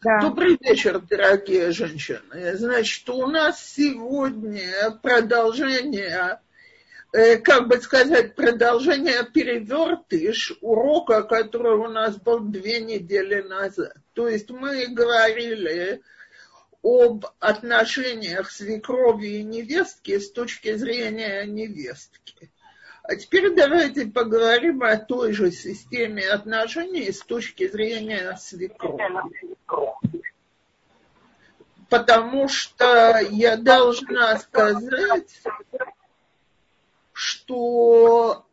Да. Добрый вечер, дорогие женщины. Значит, у нас сегодня продолжение, э, как бы сказать, продолжение перевертыш урока, который у нас был две недели назад. То есть мы говорили об отношениях свекрови и невестки с точки зрения невестки. А теперь давайте поговорим о той же системе отношений с точки зрения свекрови. Потому что я должна сказать, что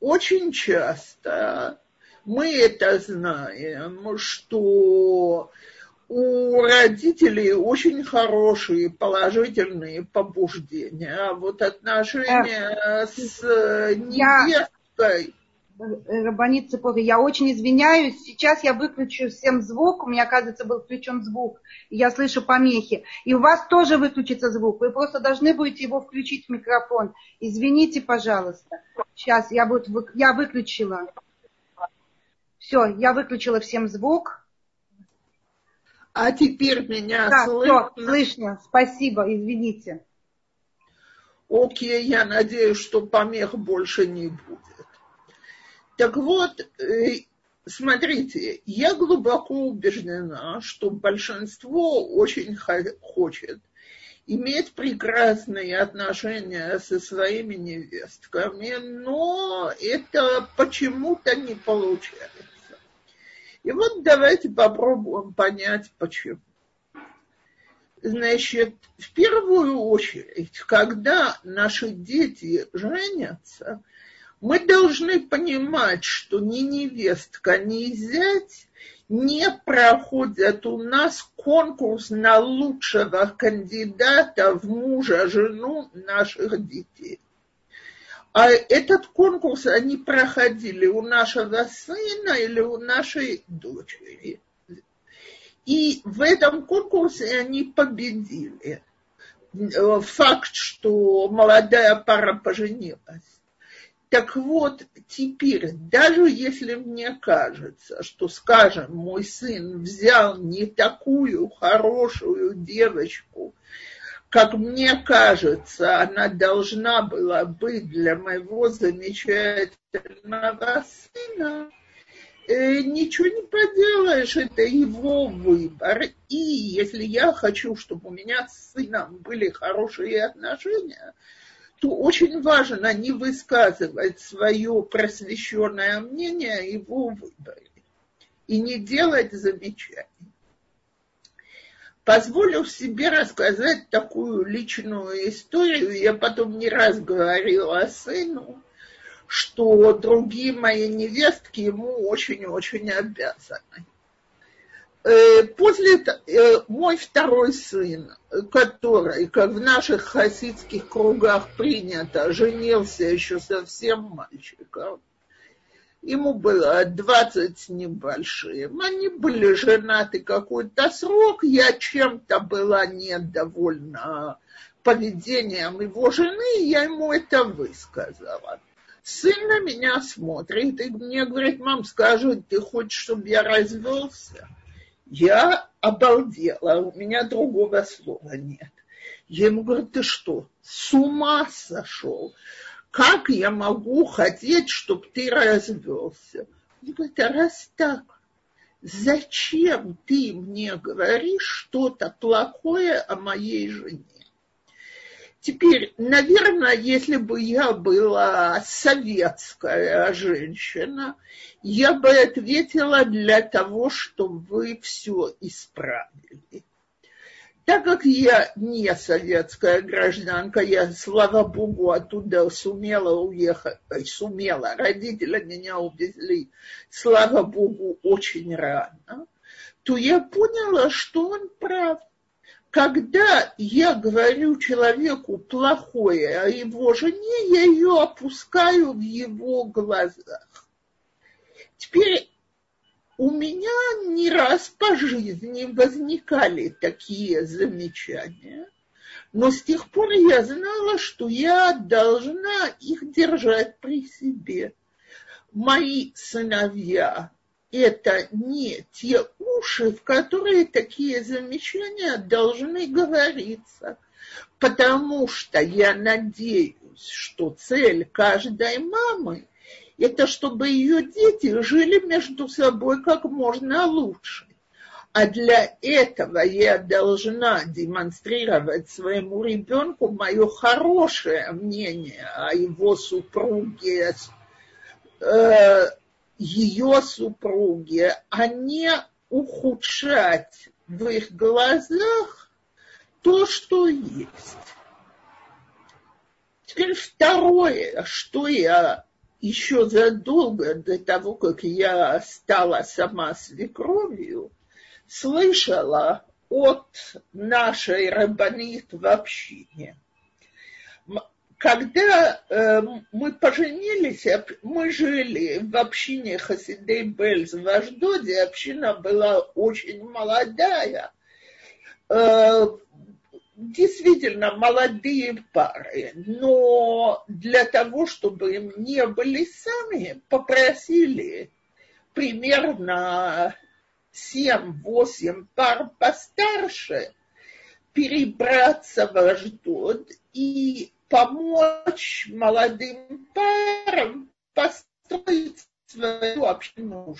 очень часто мы это знаем, что у родителей очень хорошие положительные побуждения, а вот отношения э, с невесткой... Рабанит Цыпова, я очень извиняюсь, сейчас я выключу всем звук, у меня, оказывается, был включен звук, я слышу помехи. И у вас тоже выключится звук, вы просто должны будете его включить в микрофон. Извините, пожалуйста. Сейчас я, буду, я выключила. Все, я выключила всем звук. А теперь меня да, слышно? Все, слышно. Спасибо, извините. Окей, я надеюсь, что помех больше не будет. Так вот, э, смотрите, я глубоко убеждена, что большинство очень хочет иметь прекрасные отношения со своими невестками, но это почему-то не получается. И вот давайте попробуем понять, почему. Значит, в первую очередь, когда наши дети женятся, мы должны понимать, что ни невестка, ни зять не проходят у нас конкурс на лучшего кандидата в мужа, жену наших детей. А этот конкурс они проходили у нашего сына или у нашей дочери. И в этом конкурсе они победили. Факт, что молодая пара поженилась. Так вот, теперь, даже если мне кажется, что, скажем, мой сын взял не такую хорошую девочку, как мне кажется, она должна была быть для моего замечательного сына, э, ничего не поделаешь, это его выбор. И если я хочу, чтобы у меня с сыном были хорошие отношения, то очень важно не высказывать свое просвещенное мнение о его выборе и не делать замечаний позволю себе рассказать такую личную историю. Я потом не раз говорила сыну, что другие мои невестки ему очень-очень обязаны. Э, после э, мой второй сын, который, как в наших хасидских кругах принято, женился еще совсем мальчиком, ему было двадцать с небольшим. Они были женаты какой-то срок. Я чем-то была недовольна поведением его жены, и я ему это высказала. Сын на меня смотрит и мне говорит, мам, скажи, ты хочешь, чтобы я развелся? Я обалдела, у меня другого слова нет. Я ему говорю, ты что, с ума сошел? Как я могу хотеть, чтобы ты развелся? Он говорит, а раз так, зачем ты мне говоришь что-то плохое о моей жене? Теперь, наверное, если бы я была советская женщина, я бы ответила для того, чтобы вы все исправили. Так как я не советская гражданка, я, слава богу, оттуда сумела уехать, сумела, родители меня увезли, слава богу, очень рано, то я поняла, что он прав. Когда я говорю человеку плохое о его жене, я ее опускаю в его глазах. Теперь у меня не раз по жизни возникали такие замечания, но с тех пор я знала, что я должна их держать при себе. Мои сыновья это не те уши, в которые такие замечания должны говориться. Потому что я надеюсь, что цель каждой мамы – это чтобы ее дети жили между собой как можно лучше. А для этого я должна демонстрировать своему ребенку мое хорошее мнение о его супруге, э, ее супруге, а не ухудшать в их глазах то, что есть. Теперь второе, что я еще задолго до того, как я стала сама свекровью, слышала от нашей рабанит в общине. Когда э, мы поженились, мы жили в общине Хасидей Бельз в Аждоде, община была очень молодая. Э, действительно молодые пары, но для того, чтобы им не были сами, попросили примерно 7-8 пар постарше перебраться в Аждод и помочь молодым парам построить свою общину.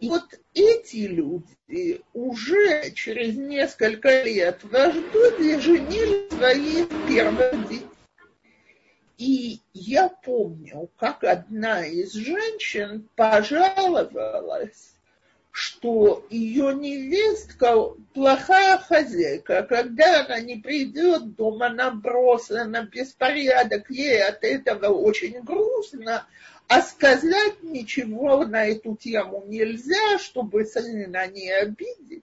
И вот эти люди уже через несколько лет в Аждоде женили своих первых детей. И я помню, как одна из женщин пожаловалась, что ее невестка плохая хозяйка. Когда она не придет, дома набросана, беспорядок, ей от этого очень грустно, а сказать ничего на эту тему нельзя, чтобы сына не обидеть.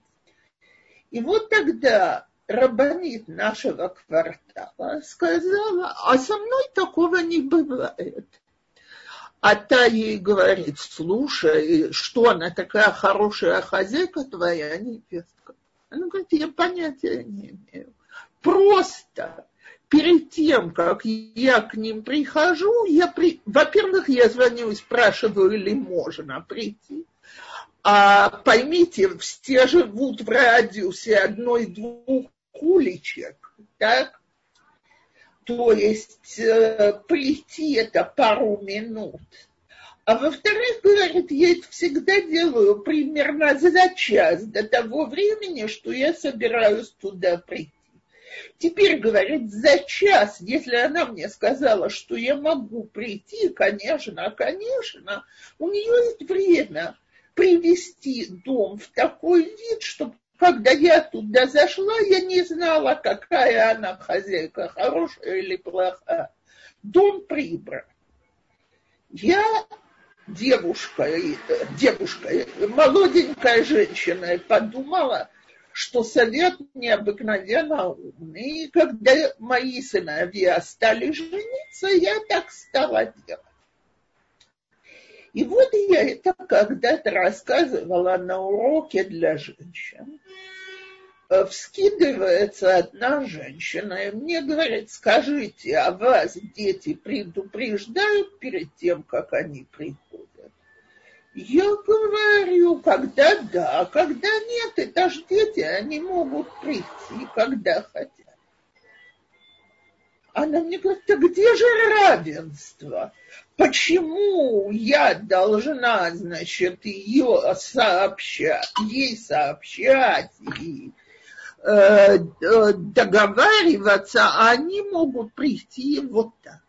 И вот тогда рабанит нашего квартала сказала, а со мной такого не бывает. А та ей говорит, слушай, что она такая хорошая хозяйка твоя, невестка? Она говорит, я понятия не имею. Просто перед тем, как я к ним прихожу, я при... во-первых, я звоню и спрашиваю, или можно прийти. А поймите, все живут в радиусе одной-двух уличек, так? то есть э, прийти это пару минут. А во-вторых, говорит, я это всегда делаю примерно за час до того времени, что я собираюсь туда прийти. Теперь, говорит, за час, если она мне сказала, что я могу прийти, конечно, конечно, у нее есть время привести дом в такой вид, чтобы когда я туда зашла, я не знала, какая она хозяйка, хорошая или плохая. Дом прибран. Я девушка, девушка, молоденькая женщина, подумала, что совет необыкновенно умный. И когда мои сыновья стали жениться, я так стала делать. И вот я это когда-то рассказывала на уроке для женщин. Э, вскидывается одна женщина и мне говорит, скажите, а вас дети предупреждают перед тем, как они приходят? Я говорю, когда да, когда нет, это ж дети, они могут прийти, когда хотят. Она мне говорит, а где же равенство? Почему я должна, значит, ее сообщать, ей сообщать и э, договариваться, а они могут прийти вот так.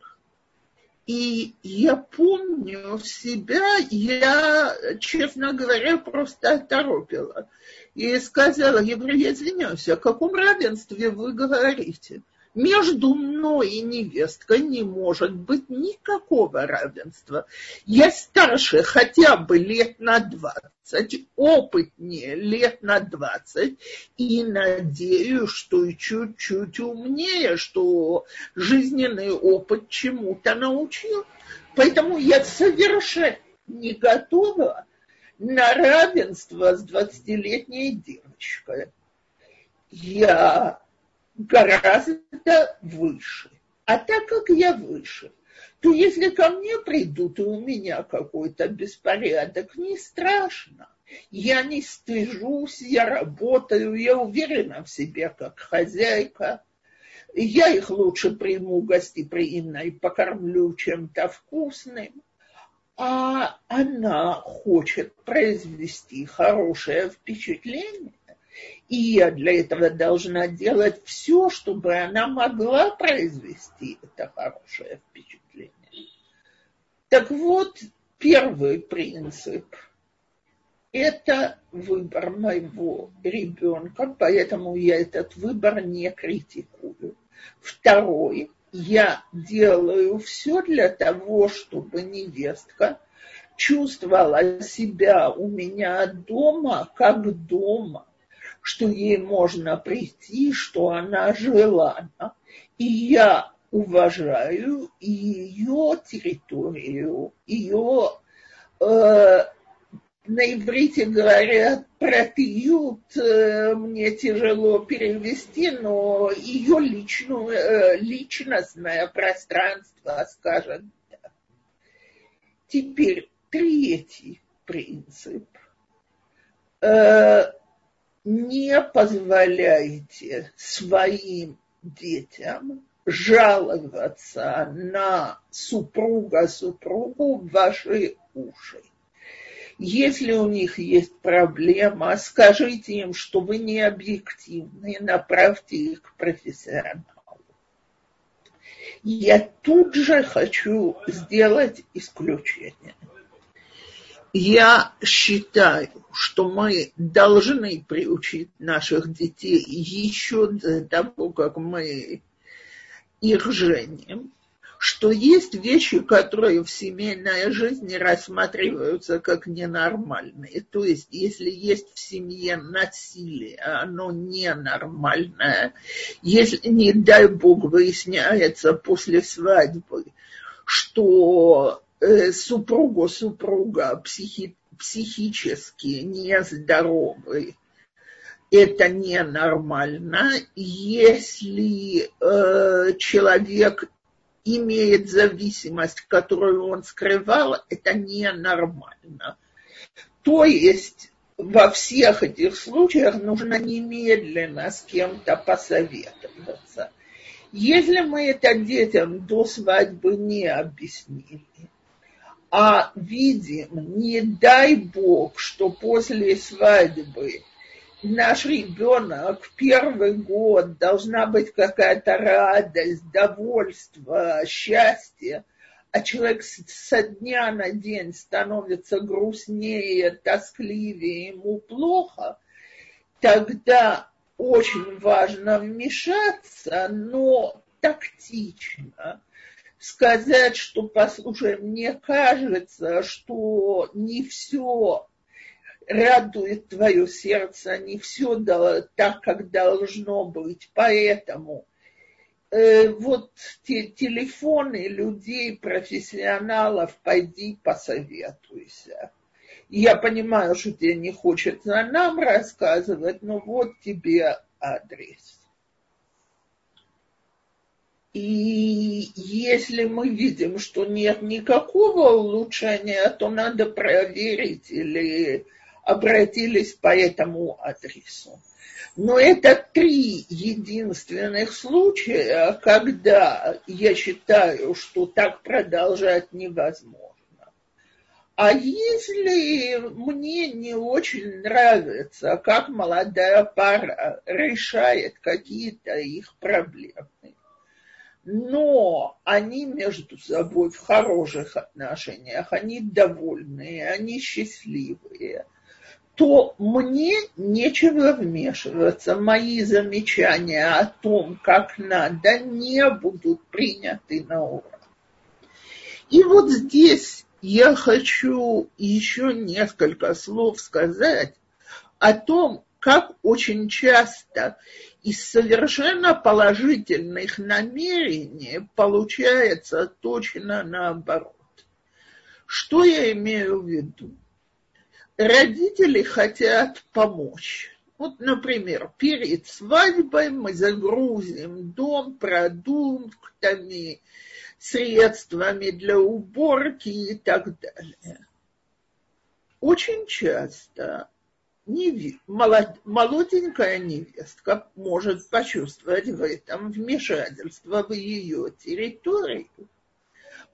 И я помню себя, я, честно говоря, просто оторопила. И сказала, говорю, я извиняюсь, о каком равенстве вы говорите? Между мной и невесткой не может быть никакого равенства. Я старше хотя бы лет на двадцать, опытнее лет на двадцать, и надеюсь, что и чуть-чуть умнее, что жизненный опыт чему-то научил. Поэтому я совершенно не готова на равенство с двадцатилетней девочкой. Я гораздо выше. А так как я выше, то если ко мне придут и у меня какой-то беспорядок, не страшно. Я не стыжусь, я работаю, я уверена в себе как хозяйка. Я их лучше приму гостеприимно и покормлю чем-то вкусным. А она хочет произвести хорошее впечатление. И я для этого должна делать все, чтобы она могла произвести это хорошее впечатление. Так вот, первый принцип – это выбор моего ребенка, поэтому я этот выбор не критикую. Второй – я делаю все для того, чтобы невестка чувствовала себя у меня дома как дома, что ей можно прийти, что она желана. И я уважаю ее территорию, ее, э, на иврите говорят, протеют, э, мне тяжело перевести, но ее личную, э, личностное пространство, скажем так. Теперь третий принцип. Э, не позволяйте своим детям жаловаться на супруга супругу в ваши уши. Если у них есть проблема, скажите им, что вы не объективны, направьте их к профессионалу. Я тут же хочу сделать исключение. Я считаю, что мы должны приучить наших детей еще до того, как мы их женим, что есть вещи, которые в семейной жизни рассматриваются как ненормальные. То есть, если есть в семье насилие, оно ненормальное. Если, не дай бог, выясняется после свадьбы, что супругу супруга психи, психически нездоровый, это ненормально, если э, человек имеет зависимость, которую он скрывал, это ненормально. То есть во всех этих случаях нужно немедленно с кем-то посоветоваться. Если мы это детям до свадьбы не объяснили, а видим, не дай бог, что после свадьбы наш ребенок первый год должна быть какая-то радость, довольство, счастье, а человек со дня на день становится грустнее, тоскливее, ему плохо, тогда очень важно вмешаться, но тактично сказать, что, послушай, мне кажется, что не все радует твое сердце, не все так, как должно быть. Поэтому э, вот те телефоны людей, профессионалов, пойди посоветуйся. Я понимаю, что тебе не хочется нам рассказывать, но вот тебе адрес. И если мы видим, что нет никакого улучшения, то надо проверить или обратились по этому адресу. Но это три единственных случая, когда я считаю, что так продолжать невозможно. А если мне не очень нравится, как молодая пара решает какие-то их проблемы, но они между собой в хороших отношениях, они довольные, они счастливые – то мне нечего вмешиваться. Мои замечания о том, как надо, не будут приняты на ура. И вот здесь я хочу еще несколько слов сказать о том, как очень часто из совершенно положительных намерений получается точно наоборот. Что я имею в виду? родители хотят помочь. Вот, например, перед свадьбой мы загрузим дом продуктами, средствами для уборки и так далее. Очень часто молод... молоденькая невестка может почувствовать в этом вмешательство в ее территорию.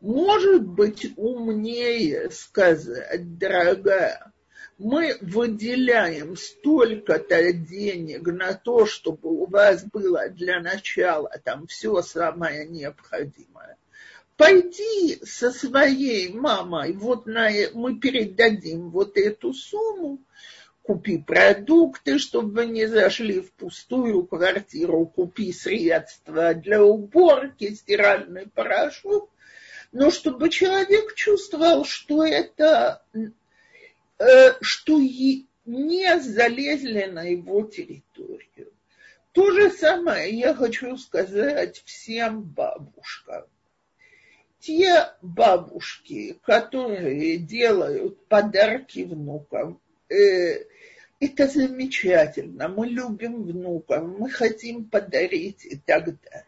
Может быть умнее сказать, дорогая, мы выделяем столько-то денег на то, чтобы у вас было для начала там все самое необходимое. Пойди со своей мамой, вот на, мы передадим вот эту сумму, купи продукты, чтобы не зашли в пустую квартиру, купи средства для уборки, стиральный порошок, но чтобы человек чувствовал, что это, э, что не залезли на его территорию. То же самое я хочу сказать всем бабушкам. Те бабушки, которые делают подарки внукам, э, это замечательно, мы любим внуков, мы хотим подарить и так далее.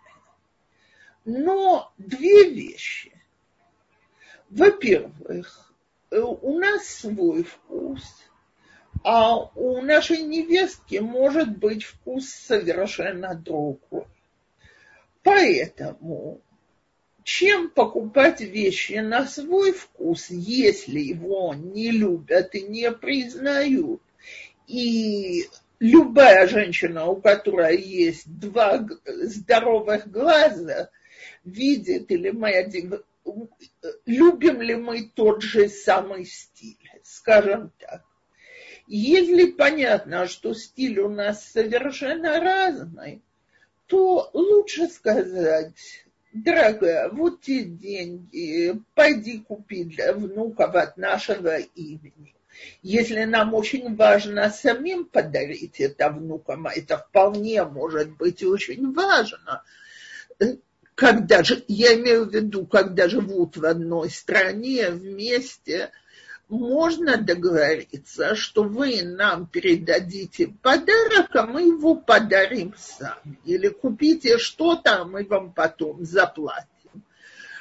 Но две вещи. Во-первых, у нас свой вкус, а у нашей невестки может быть вкус совершенно другой. Поэтому чем покупать вещи на свой вкус, если его не любят и не признают, и любая женщина, у которой есть два здоровых глаза, видит, или мы любим ли мы тот же самый стиль, скажем так. Если понятно, что стиль у нас совершенно разный, то лучше сказать, дорогая, вот те деньги, пойди купи для внуков от нашего имени. Если нам очень важно самим подарить это внукам, а это вполне может быть очень важно, когда же, я имею в виду, когда живут в одной стране вместе, можно договориться, что вы нам передадите подарок, а мы его подарим сами. Или купите что-то, а мы вам потом заплатим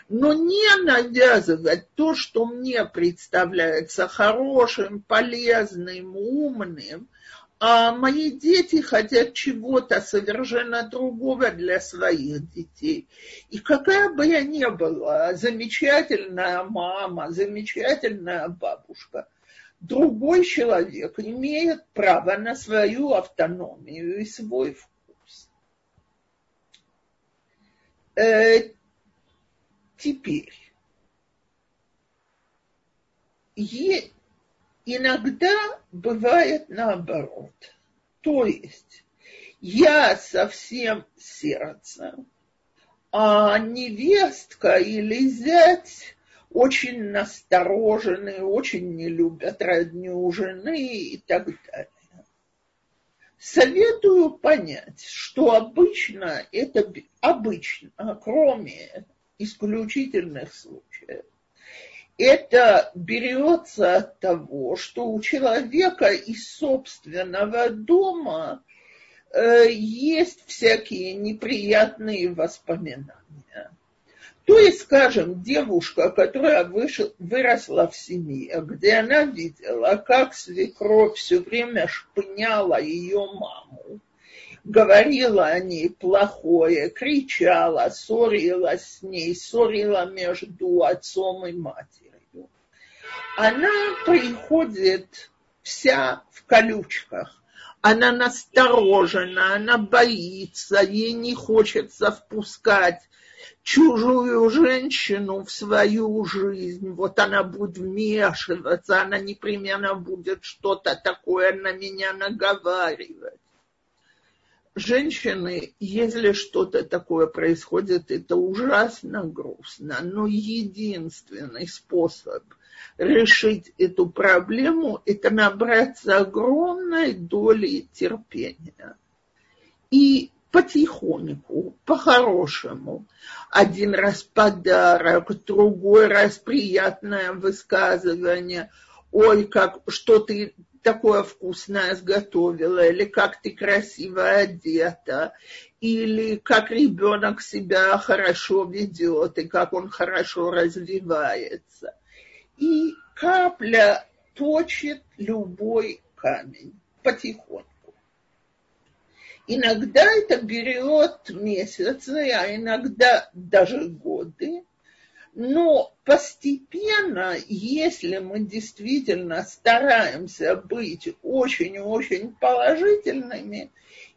но не навязывать то, что мне представляется хорошим, полезным, умным, а мои дети хотят чего-то совершенно другого для своих детей. И какая бы я ни была, замечательная мама, замечательная бабушка, другой человек имеет право на свою автономию и свой вкус. Теперь, е, иногда бывает наоборот. То есть я совсем сердце, а невестка или зять очень насторожены, очень не любят родню жены и так далее. Советую понять, что обычно это обычно, кроме исключительных случаев. Это берется от того, что у человека из собственного дома э, есть всякие неприятные воспоминания. То есть, скажем, девушка, которая вышла, выросла в семье, где она видела, как свекровь все время шпыняла ее маму, говорила о ней плохое, кричала, ссорилась с ней, ссорила между отцом и матерью. Она приходит вся в колючках. Она насторожена, она боится, ей не хочется впускать чужую женщину в свою жизнь. Вот она будет вмешиваться, она непременно будет что-то такое на меня наговаривать женщины, если что-то такое происходит, это ужасно грустно, но единственный способ решить эту проблему – это набраться огромной доли терпения. И потихоньку, по-хорошему. Один раз подарок, другой раз приятное высказывание. Ой, как, что ты такое вкусное сготовила, или как ты красиво одета, или как ребенок себя хорошо ведет, и как он хорошо развивается. И капля точит любой камень потихоньку. Иногда это берет месяцы, а иногда даже годы. Но постепенно, если мы действительно стараемся быть очень-очень положительными,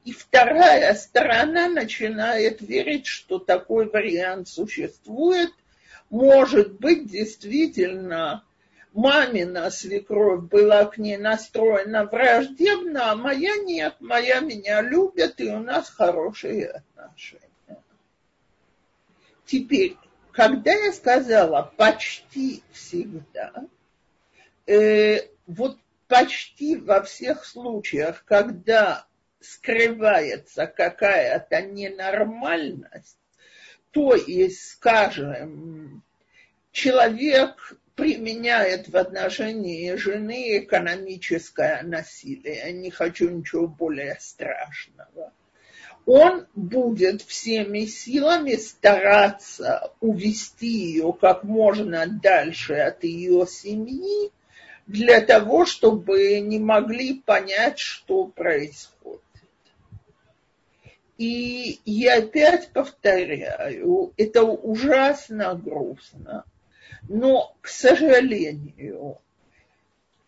и вторая сторона начинает верить, что такой вариант существует, может быть действительно мамина свекровь была к ней настроена враждебно, а моя нет, моя меня любит, и у нас хорошие отношения. Теперь, когда я сказала почти всегда, э, вот почти во всех случаях, когда скрывается какая-то ненормальность, то есть, скажем, человек применяет в отношении жены экономическое насилие. Я не хочу ничего более страшного. Он будет всеми силами стараться увести ее как можно дальше от ее семьи, для того, чтобы не могли понять, что происходит. И я опять повторяю, это ужасно грустно. Но, к сожалению,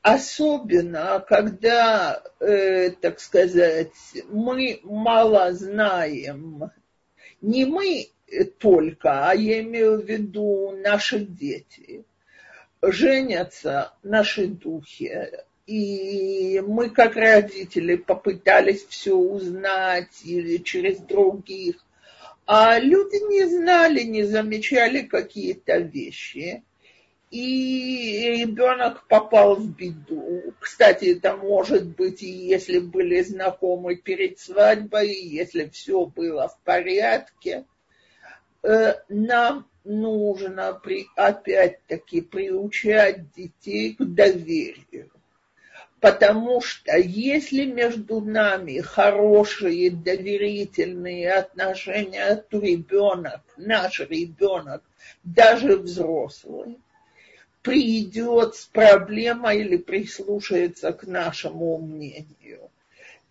особенно когда, э, так сказать, мы мало знаем, не мы только, а я имею в виду наши дети, женятся наши духи, и мы, как родители, попытались все узнать или через других, а люди не знали, не замечали какие-то вещи и ребенок попал в беду. Кстати, это может быть и если были знакомы перед свадьбой, если все было в порядке. Э, нам нужно при, опять-таки приучать детей к доверию. Потому что если между нами хорошие доверительные отношения, то ребенок, наш ребенок, даже взрослый, придет с проблемой или прислушается к нашему мнению.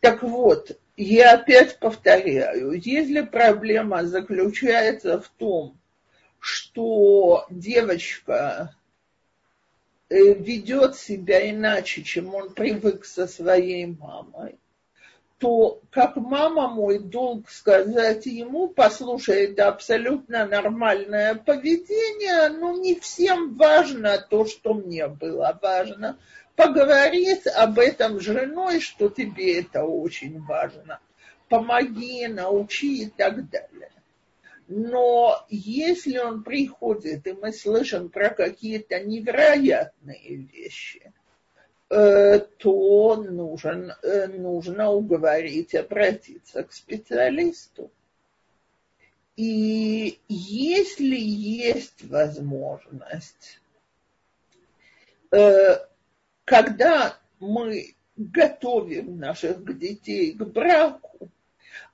Так вот, я опять повторяю, если проблема заключается в том, что девочка э, ведет себя иначе, чем он привык со своей мамой, то как мама мой долг сказать ему, послушай, это абсолютно нормальное поведение, но не всем важно то, что мне было важно. Поговори об этом с женой, что тебе это очень важно. Помоги, научи и так далее. Но если он приходит, и мы слышим про какие-то невероятные вещи – то нужен, э, нужно уговорить обратиться к специалисту. И если есть возможность, э, когда мы готовим наших детей к браку,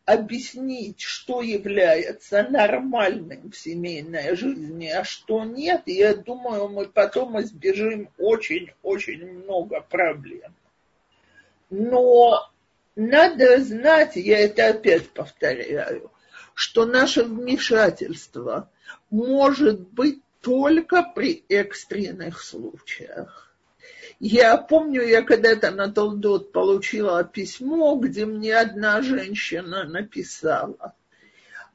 объяснить, что является нормальным в семейной жизни, а что нет, я думаю, мы потом избежим очень-очень много проблем. Но надо знать, я это опять повторяю, что наше вмешательство может быть только при экстренных случаях. Я помню, я когда-то на Толдот получила письмо, где мне одна женщина написала.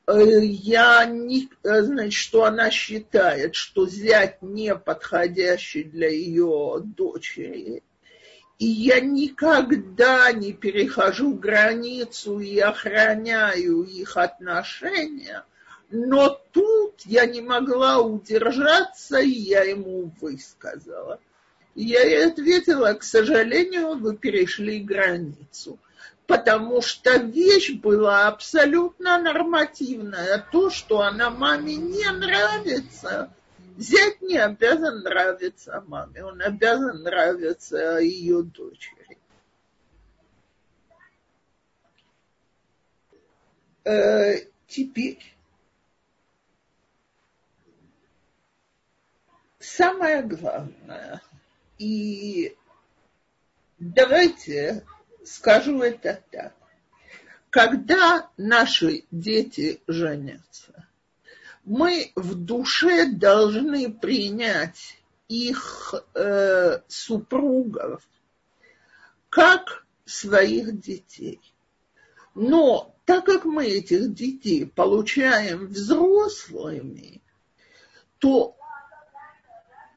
Э, я не, э, значит, что она считает, что зять не подходящий для ее дочери. И я никогда не перехожу границу и охраняю их отношения. Но тут я не могла удержаться, и я ему высказала – и я ей ответила, к сожалению, вы перешли границу. Потому что вещь была абсолютно нормативная. То, что она маме не нравится, зять не обязан нравиться маме, он обязан нравиться ее дочери. Э, теперь самое главное – и давайте скажу это так. Когда наши дети женятся, мы в душе должны принять их э, супругов как своих детей. Но так как мы этих детей получаем взрослыми, то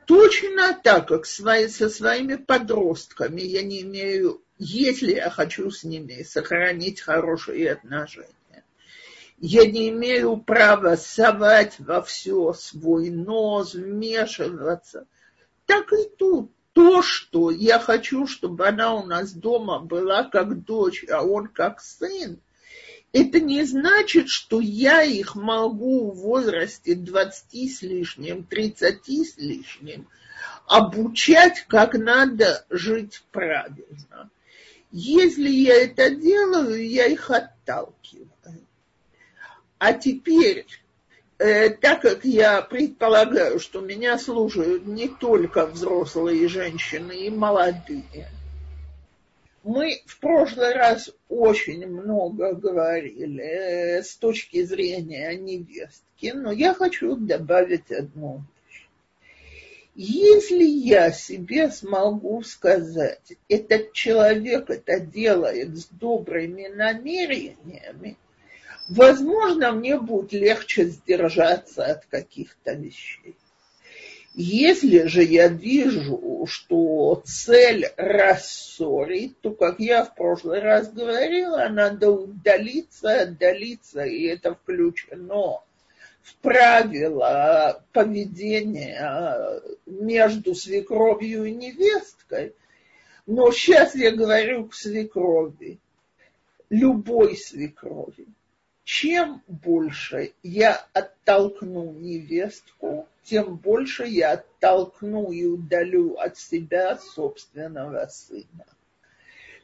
точно так, как со своими подростками я не имею, если я хочу с ними сохранить хорошие отношения, я не имею права совать во все свой нос, вмешиваться. Так и тут. То, что я хочу, чтобы она у нас дома была как дочь, а он как сын, это не значит, что я их могу в возрасте 20 с лишним, 30 с лишним обучать, как надо жить правильно. Если я это делаю, я их отталкиваю. А теперь, э, так как я предполагаю, что меня слушают не только взрослые женщины и молодые, мы в прошлый раз очень много говорили с точки зрения невестки, но я хочу добавить одну вещь. Если я себе смогу сказать, этот человек это делает с добрыми намерениями, возможно, мне будет легче сдержаться от каких-то вещей. Если же я вижу, что цель рассорить, то, как я в прошлый раз говорила, надо удалиться, отдалиться, и это включено в правила поведения между свекровью и невесткой. Но сейчас я говорю к свекрови, любой свекрови чем больше я оттолкну невестку, тем больше я оттолкну и удалю от себя собственного сына.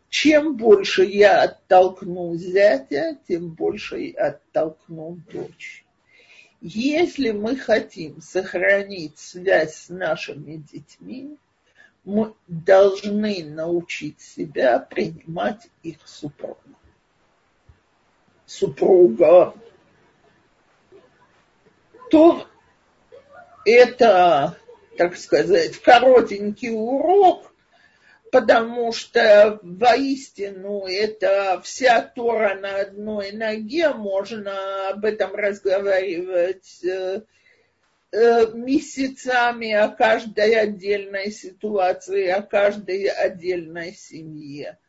Чем больше я оттолкну зятя, тем больше я оттолкну дочь. Если мы хотим сохранить связь с нашими детьми, мы должны научить себя принимать их супругов супруга, то это, так сказать, коротенький урок, потому что воистину это вся Тора на одной ноге, можно об этом разговаривать э, э, месяцами о каждой отдельной ситуации, о каждой отдельной семье –